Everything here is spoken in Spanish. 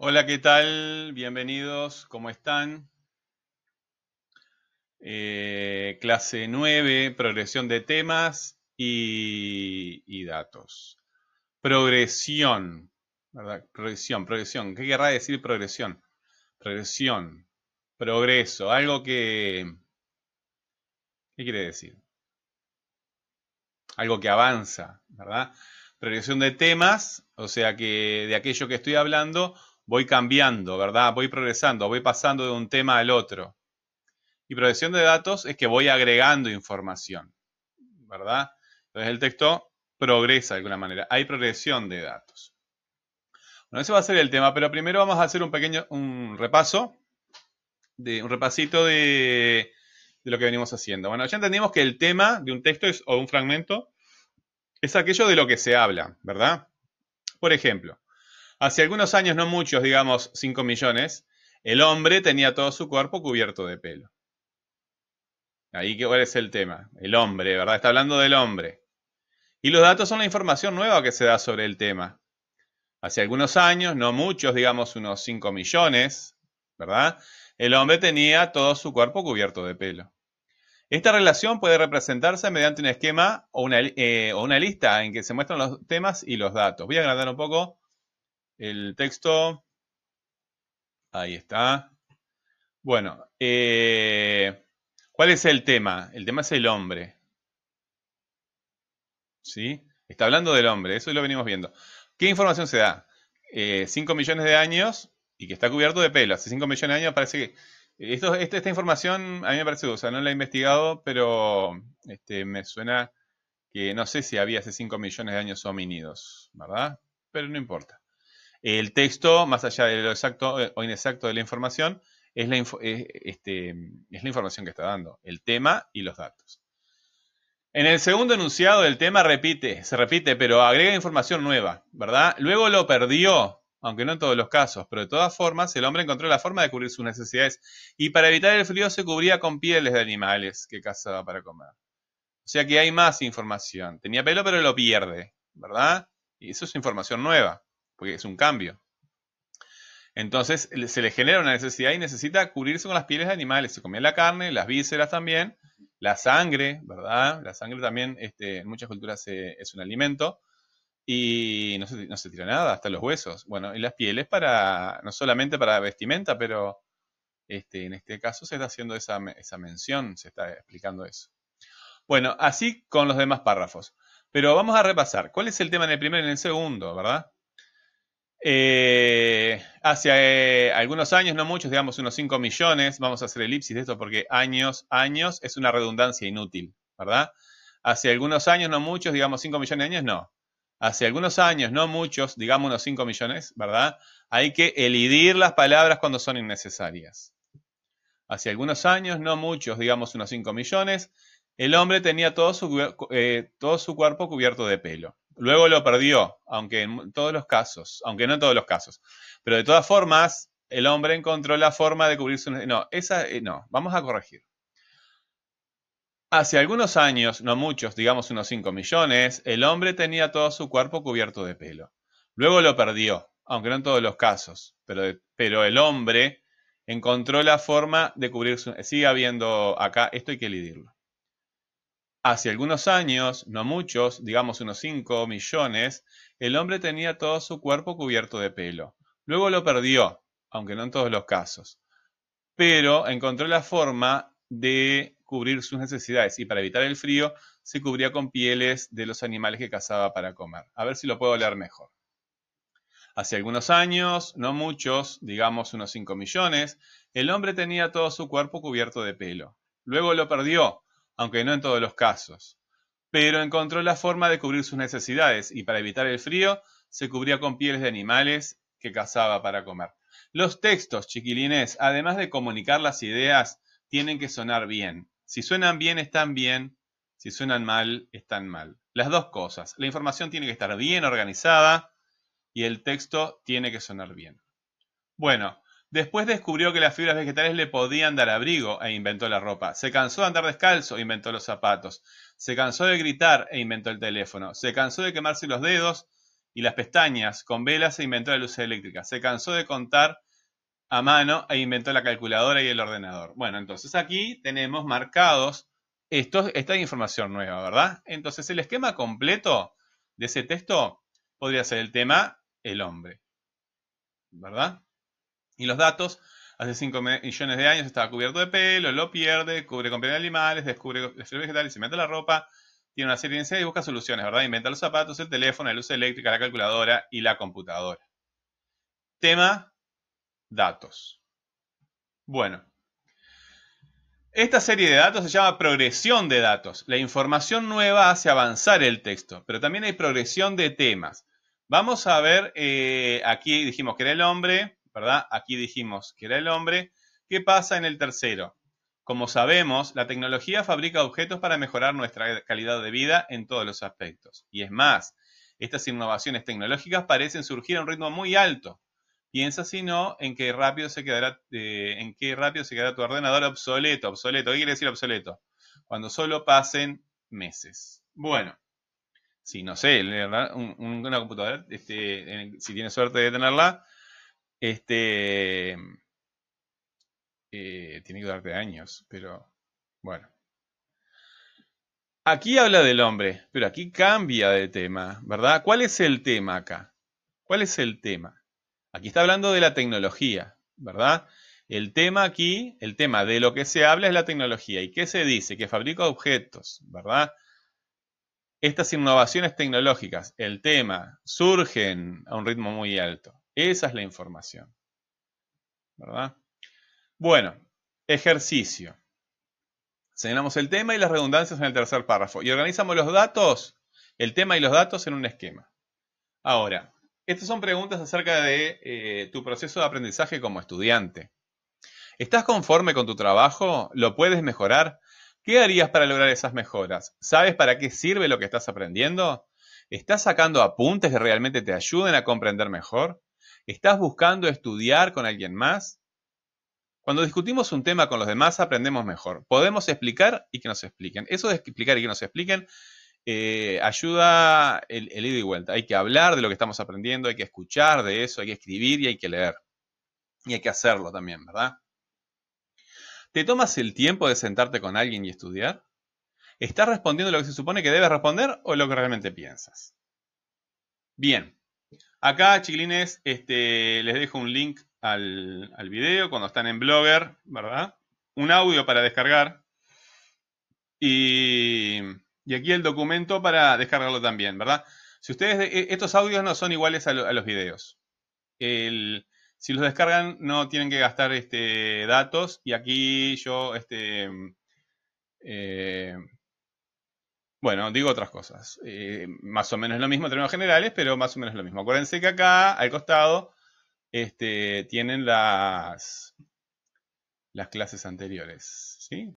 Hola, ¿qué tal? Bienvenidos, ¿cómo están? Eh, clase 9, progresión de temas y, y datos. Progresión, ¿verdad? Progresión, progresión. ¿Qué querrá decir progresión? Progresión, progreso, algo que... ¿Qué quiere decir? Algo que avanza, ¿verdad? Progresión de temas, o sea que de aquello que estoy hablando voy cambiando, ¿verdad? Voy progresando, voy pasando de un tema al otro. Y progresión de datos es que voy agregando información, ¿verdad? Entonces el texto progresa de alguna manera. Hay progresión de datos. Bueno, ese va a ser el tema, pero primero vamos a hacer un pequeño un repaso, de, un repasito de, de lo que venimos haciendo. Bueno, ya entendimos que el tema de un texto es, o un fragmento es aquello de lo que se habla, ¿verdad? Por ejemplo, hace algunos años, no muchos, digamos 5 millones, el hombre tenía todo su cuerpo cubierto de pelo. Ahí cuál es el tema. El hombre, ¿verdad? Está hablando del hombre. Y los datos son la información nueva que se da sobre el tema. Hace algunos años, no muchos, digamos unos 5 millones, ¿verdad? El hombre tenía todo su cuerpo cubierto de pelo. Esta relación puede representarse mediante un esquema o una, eh, o una, lista en que se muestran los temas y los datos. Voy a agrandar un poco el texto. Ahí está. Bueno, eh, ¿cuál es el tema? El tema es el hombre. ¿Sí? Está hablando del hombre, eso lo venimos viendo. ¿Qué información se da? 5 eh, millones de años y que está cubierto de pelo. Hace 5 millones de años parece que esto, este, esta información a mí me parece, o sea, no la he investigado, pero este, me suena que no sé si había hace 5 millones de años homínidos, ¿verdad? Pero no importa. El texto, más allá de lo exacto eh, o inexacto de la información, la, este, es la información que está dando, el tema y los datos. En el segundo enunciado el tema repite, se repite, pero agrega información nueva, ¿verdad? Luego lo perdió, aunque no en todos los casos, pero de todas formas el hombre encontró la forma de cubrir sus necesidades y para evitar el frío se cubría con pieles de animales que cazaba para comer. O sea que hay más información. Tenía pelo pero lo pierde, ¿verdad? Y eso es información nueva, porque es un cambio. Entonces se le genera una necesidad y necesita cubrirse con las pieles de animales. Se comía la carne, las vísceras también, la sangre, ¿verdad? La sangre también este, en muchas culturas es un alimento y no se, tira nada, hasta los huesos. Bueno, y las pieles para, no solamente para vestimenta, pero este, en este caso se está haciendo esa, esa mención, se está explicando eso. Bueno, así con los demás párrafos. Pero vamos a repasar. ¿Cuál es el tema en el primero y en el segundo, verdad? Eh, hace eh, algunos años, no muchos, digamos unos 5 millones, vamos a hacer elipsis de esto porque años, años es una redundancia inútil, ¿verdad? Hace algunos años, no muchos, digamos 5 millones de años, no hace algunos años, no muchos, digamos unos 5 millones, ¿verdad? Hay que elidir las palabras cuando son innecesarias. Hace algunos años, no muchos, digamos unos 5 millones, el hombre tenía todo su, eh, todo su cuerpo cubierto de pelo. Luego lo perdió, aunque en todos los casos, aunque no en todos los casos. Pero de todas formas, el hombre encontró la forma de cubrirse. No, esa eh, no, vamos a corregir. Hace algunos años, no muchos, digamos unos 5 millones, el hombre tenía todo su cuerpo cubierto de pelo. Luego lo perdió, aunque no en todos los casos, pero, pero el hombre encontró la forma de cubrirse. Sigue habiendo acá, esto hay que elidirlo. Hace algunos años, no muchos, digamos unos 5 millones, el hombre tenía todo su cuerpo cubierto de pelo. Luego lo perdió, aunque no en todos los casos. Pero encontró la forma de cubrir sus necesidades y para evitar el frío se cubría con pieles de los animales que cazaba para comer. A ver si lo puedo leer mejor. Hace algunos años, no muchos, digamos unos 5 millones, el hombre tenía todo su cuerpo cubierto de pelo. Luego lo perdió, aunque no en todos los casos. Pero encontró la forma de cubrir sus necesidades y para evitar el frío se cubría con pieles de animales que cazaba para comer. Los textos, chiquilines, además de comunicar las ideas, tienen que sonar bien. Si suenan bien, están bien. Si suenan mal, están mal. Las dos cosas. La información tiene que estar bien organizada y el texto tiene que sonar bien. Bueno, después descubrió que las fibras vegetales le podían dar abrigo e inventó la ropa. Se cansó de andar descalzo e inventó los zapatos. Se cansó de gritar e inventó el teléfono. Se cansó de quemarse los dedos y las pestañas con velas e inventó la luz eléctrica. Se cansó de contar a mano e inventó la calculadora y el ordenador. Bueno, entonces aquí tenemos marcados esto, esta información nueva, ¿verdad? Entonces el esquema completo de ese texto podría ser el tema el hombre, ¿verdad? Y los datos, hace 5 millones de años estaba cubierto de pelo, lo pierde, cubre con piel de animales, descubre las vegetales, inventa la ropa, tiene una serie de iniciales y busca soluciones, ¿verdad? Inventa los zapatos, el teléfono, la luz eléctrica, la calculadora y la computadora. Tema, datos. Bueno, esta serie de datos se llama progresión de datos. La información nueva hace avanzar el texto, pero también hay progresión de temas. Vamos a ver, eh, aquí dijimos que era el hombre, ¿verdad? Aquí dijimos que era el hombre. ¿Qué pasa en el tercero? Como sabemos, la tecnología fabrica objetos para mejorar nuestra calidad de vida en todos los aspectos. Y es más, estas innovaciones tecnológicas parecen surgir a un ritmo muy alto. Piensa si no en qué rápido se quedará, eh, en qué rápido se quedará tu ordenador obsoleto, obsoleto. ¿Qué quiere decir obsoleto? Cuando solo pasen meses. Bueno, si no sé, una computadora, este, si tienes suerte de tenerla, este, eh, tiene que darte años, pero bueno. Aquí habla del hombre, pero aquí cambia de tema, ¿verdad? ¿Cuál es el tema acá? ¿Cuál es el tema? Aquí está hablando de la tecnología, ¿verdad? El tema aquí, el tema de lo que se habla es la tecnología. ¿Y qué se dice? Que fabrica objetos, ¿verdad? Estas innovaciones tecnológicas, el tema, surgen a un ritmo muy alto. Esa es la información, ¿verdad? Bueno, ejercicio. Señalamos el tema y las redundancias en el tercer párrafo. Y organizamos los datos, el tema y los datos en un esquema. Ahora, estas son preguntas acerca de eh, tu proceso de aprendizaje como estudiante. ¿Estás conforme con tu trabajo? ¿Lo puedes mejorar? ¿Qué harías para lograr esas mejoras? ¿Sabes para qué sirve lo que estás aprendiendo? ¿Estás sacando apuntes que realmente te ayuden a comprender mejor? ¿Estás buscando estudiar con alguien más? Cuando discutimos un tema con los demás aprendemos mejor. Podemos explicar y que nos expliquen. Eso de explicar y que nos expliquen eh, ayuda el, el ida y vuelta. Hay que hablar de lo que estamos aprendiendo, hay que escuchar de eso, hay que escribir y hay que leer. Y hay que hacerlo también, ¿verdad? ¿Te tomas el tiempo de sentarte con alguien y estudiar? ¿Estás respondiendo lo que se supone que debes responder o lo que realmente piensas? Bien. Acá, chiquilines, este, les dejo un link al, video cuando están en Blogger, ¿verdad? Un audio para descargar. Y, aquí el documento para descargarlo también, ¿verdad? Si ustedes, e, estos audios no son iguales a, lo, a los videos. Si los descargan no tienen que gastar este, datos y aquí yo, este, eh, bueno, digo otras cosas. Eh, más o menos lo mismo en términos generales, pero más o menos lo mismo. Acuérdense que acá, al costado, este, tienen las, las clases anteriores. ¿sí?